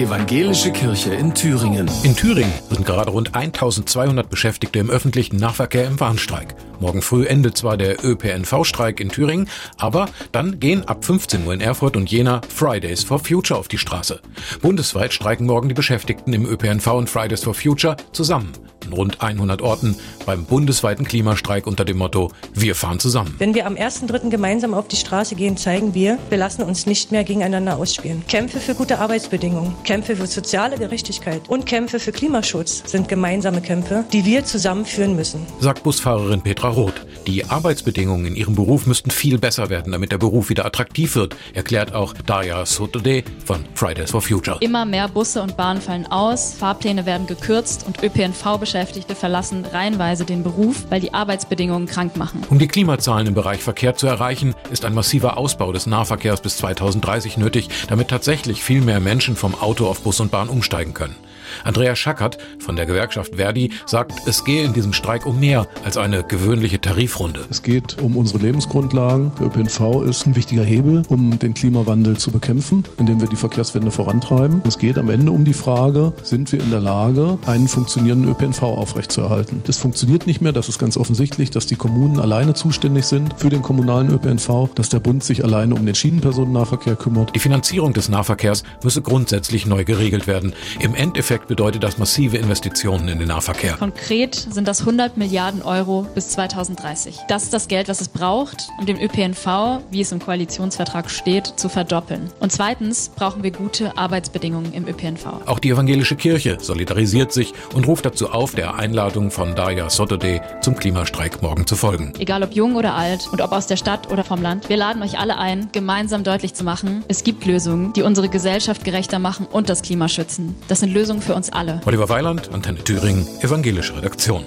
Evangelische Kirche in Thüringen. In Thüringen sind gerade rund 1200 Beschäftigte im öffentlichen Nahverkehr im Warnstreik. Morgen früh endet zwar der ÖPNV-Streik in Thüringen, aber dann gehen ab 15 Uhr in Erfurt und Jena Fridays for Future auf die Straße. Bundesweit streiken morgen die Beschäftigten im ÖPNV und Fridays for Future zusammen in rund 100 Orten beim bundesweiten Klimastreik unter dem Motto Wir fahren zusammen. Wenn wir am 1.3. gemeinsam auf die Straße gehen, zeigen wir, wir lassen uns nicht mehr gegeneinander ausspielen. Kämpfe für gute Arbeitsbedingungen, Kämpfe für soziale Gerechtigkeit und Kämpfe für Klimaschutz sind gemeinsame Kämpfe, die wir zusammen führen müssen. Sagt Busfahrerin Petra Roth. Die Arbeitsbedingungen in ihrem Beruf müssten viel besser werden, damit der Beruf wieder attraktiv wird, erklärt auch Daya Sotode von Fridays for Future. Immer mehr Busse und Bahnen fallen aus, Fahrpläne werden gekürzt und ÖPNV-Beschäftigte verlassen reihenweise den Beruf, weil die Arbeitsbedingungen krank machen. Um die Klimazahlen im Bereich Verkehr zu erreichen, ist ein massiver Ausbau des Nahverkehrs bis 2030 nötig, damit tatsächlich viel mehr Menschen vom Auto auf Bus und Bahn umsteigen können. Andrea Schackert von der Gewerkschaft Verdi sagt, es gehe in diesem Streik um mehr als eine gewöhnliche Tarifrunde. Es geht um unsere Lebensgrundlagen. Der ÖPNV ist ein wichtiger Hebel, um den Klimawandel zu bekämpfen, indem wir die Verkehrswende vorantreiben. Es geht am Ende um die Frage, sind wir in der Lage, einen funktionierenden ÖPNV aufrechtzuerhalten. Das funktioniert nicht mehr, das ist ganz offensichtlich, dass die Kommunen alleine zuständig sind für den kommunalen ÖPNV, dass der Bund sich alleine um den Schienenpersonennahverkehr kümmert. Die Finanzierung des Nahverkehrs müsse grundsätzlich neu geregelt werden. Im Endeffekt bedeutet das massive Investitionen in den Nahverkehr. Konkret sind das 100 Milliarden Euro bis 2030. Das ist das Geld, was es braucht, um den ÖPNV, wie es im Koalitionsvertrag steht, zu verdoppeln. Und zweitens brauchen wir gute Arbeitsbedingungen im ÖPNV. Auch die evangelische Kirche solidarisiert sich und ruft dazu auf, der Einladung von Daya Sotode zum Klimastreik morgen zu folgen. Egal ob jung oder alt und ob aus der Stadt oder vom Land, wir laden euch alle ein, gemeinsam deutlich zu machen, es gibt Lösungen, die unsere Gesellschaft gerechter machen und das Klima schützen. Das sind Lösungen für uns alle. Oliver Weiland, Antenne Thüringen, Evangelische Redaktion.